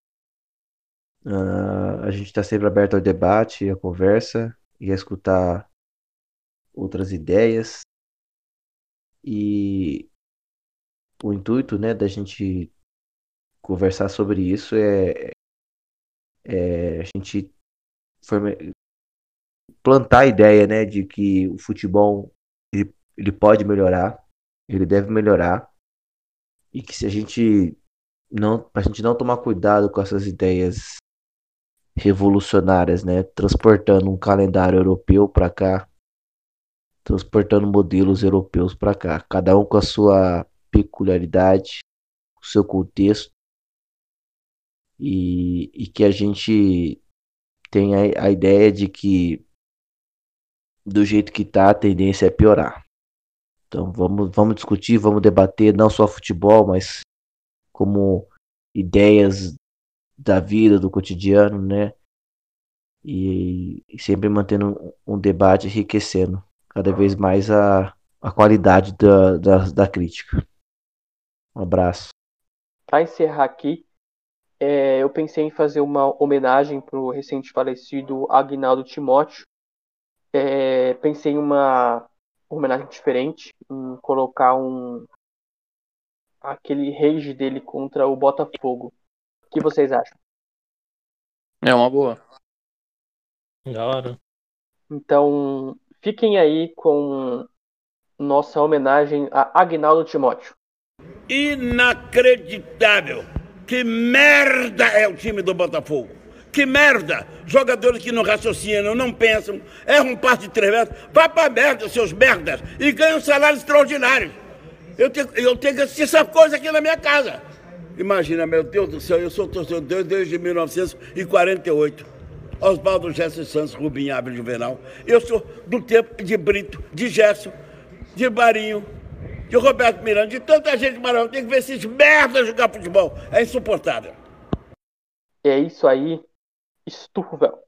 Uh, a gente está sempre aberto ao debate, à conversa e a escutar outras ideias. E o intuito né, da gente conversar sobre isso é, é a gente plantar a ideia né, de que o futebol ele, ele pode melhorar, ele deve melhorar, e que se a gente não, a gente não tomar cuidado com essas ideias revolucionárias, né, transportando um calendário europeu para cá, transportando modelos europeus para cá, cada um com a sua peculiaridade, o seu contexto, e, e que a gente tem a, a ideia de que do jeito que tá, a tendência é piorar. Então vamos, vamos discutir, vamos debater não só futebol, mas como ideias da vida, do cotidiano, né? E, e sempre mantendo um, um, debate enriquecendo cada vez mais a, a qualidade da, da, da crítica. Um abraço. Para encerrar aqui, é, eu pensei em fazer uma homenagem para o recente falecido Agnaldo Timóteo. É, pensei em uma homenagem diferente, em colocar um aquele rage dele contra o Botafogo. O que vocês acham? É uma boa. Da hora. Então, fiquem aí com nossa homenagem a Agnaldo Timóteo. Inacreditável! Que merda é o time do Botafogo. Que merda! Jogadores que não raciocinam, não pensam, erram um passe de três metros. Vá pra merda, seus merdas! E ganham um salário extraordinário. Eu tenho, eu tenho que assistir essa coisa aqui na minha casa. Imagina, meu Deus do céu, eu sou torcedor desde 1948. Oswaldo Gerson Santos, Rubim Ávila Juvenal. Eu sou do tempo de Brito, de Gerson, de Barinho, de Roberto Miranda, de tanta gente maravilhosa. Tem que ver esses merdas jogar futebol. É insuportável. É isso aí. Esturvel.